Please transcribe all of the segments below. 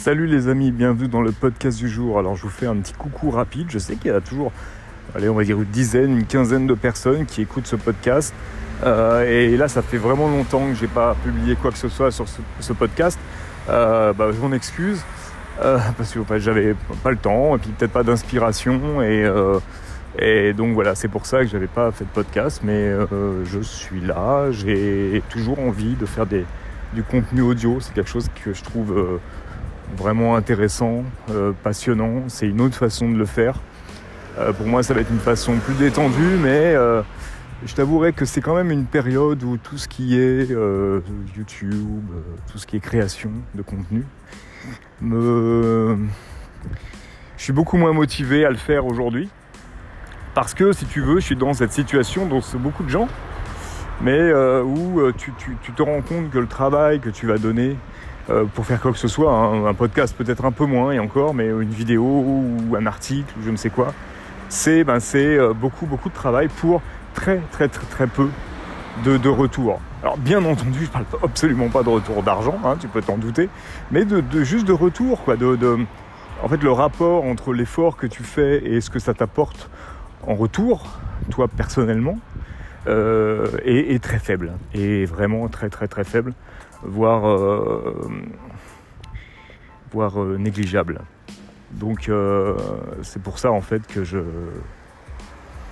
Salut les amis, bienvenue dans le podcast du jour. Alors je vous fais un petit coucou rapide. Je sais qu'il y a toujours, allez, on va dire une dizaine, une quinzaine de personnes qui écoutent ce podcast. Euh, et là, ça fait vraiment longtemps que j'ai pas publié quoi que ce soit sur ce, podcast. Euh, bah, je m'en excuse euh, parce que j'avais pas le temps et puis peut-être pas d'inspiration et, donc voilà, c'est pour ça que j'avais pas fait de podcast. Mais je suis là, j'ai toujours envie de faire du contenu audio. C'est quelque chose que je trouve vraiment intéressant, euh, passionnant. C'est une autre façon de le faire. Euh, pour moi, ça va être une façon plus détendue, mais euh, je t'avouerai que c'est quand même une période où tout ce qui est YouTube, tout ce qui est création de contenu, je suis beaucoup moins motivé à le faire aujourd'hui. Parce que, si tu veux, je suis dans cette situation dont beaucoup de gens, mais où tu, te rends compte que le travail que tu vas donner pour faire quoi que ce soit, hein. un podcast peut-être un peu moins et encore, mais une vidéo ou un article je ne sais quoi, c'est ben, euh, beaucoup beaucoup de travail pour très très très très peu de, de retour. Alors bien entendu, je parle absolument pas de retour d'argent, hein, tu peux t'en douter, mais de, juste de retour, quoi, de, en fait le rapport entre l'effort que tu fais et ce que ça t'apporte en retour, toi personnellement, euh, est, très faible, et vraiment très très très faible voire, euh, voire euh, négligeable. Donc euh, c'est pour ça en fait que je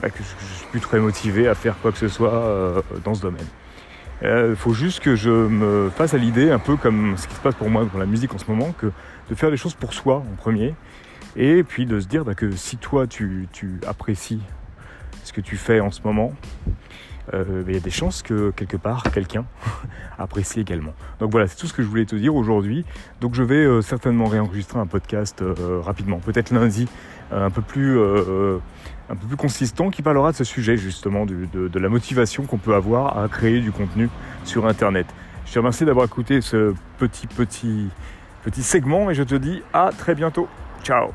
bah, que je, suis plus très motivé à faire quoi que ce soit dans ce domaine. Il faut juste que je me fasse à l'idée, un peu comme ce qui se passe pour moi dans la musique en ce moment, que de faire les choses pour soi en premier, et puis de se dire bah, que si toi tu, tu apprécies ce que tu fais en ce moment, euh, il y a des chances que quelque part quelqu'un apprécie également. Donc voilà, c'est tout ce que je voulais te dire aujourd'hui. Donc je vais euh, certainement réenregistrer un podcast euh, rapidement, peut-être lundi, un peu plus un peu plus consistant qui parlera de ce sujet justement de, de, la motivation qu'on peut avoir à créer du contenu sur Internet. Je te remercie d'avoir écouté ce petit petit petit segment et je te dis à très bientôt. Ciao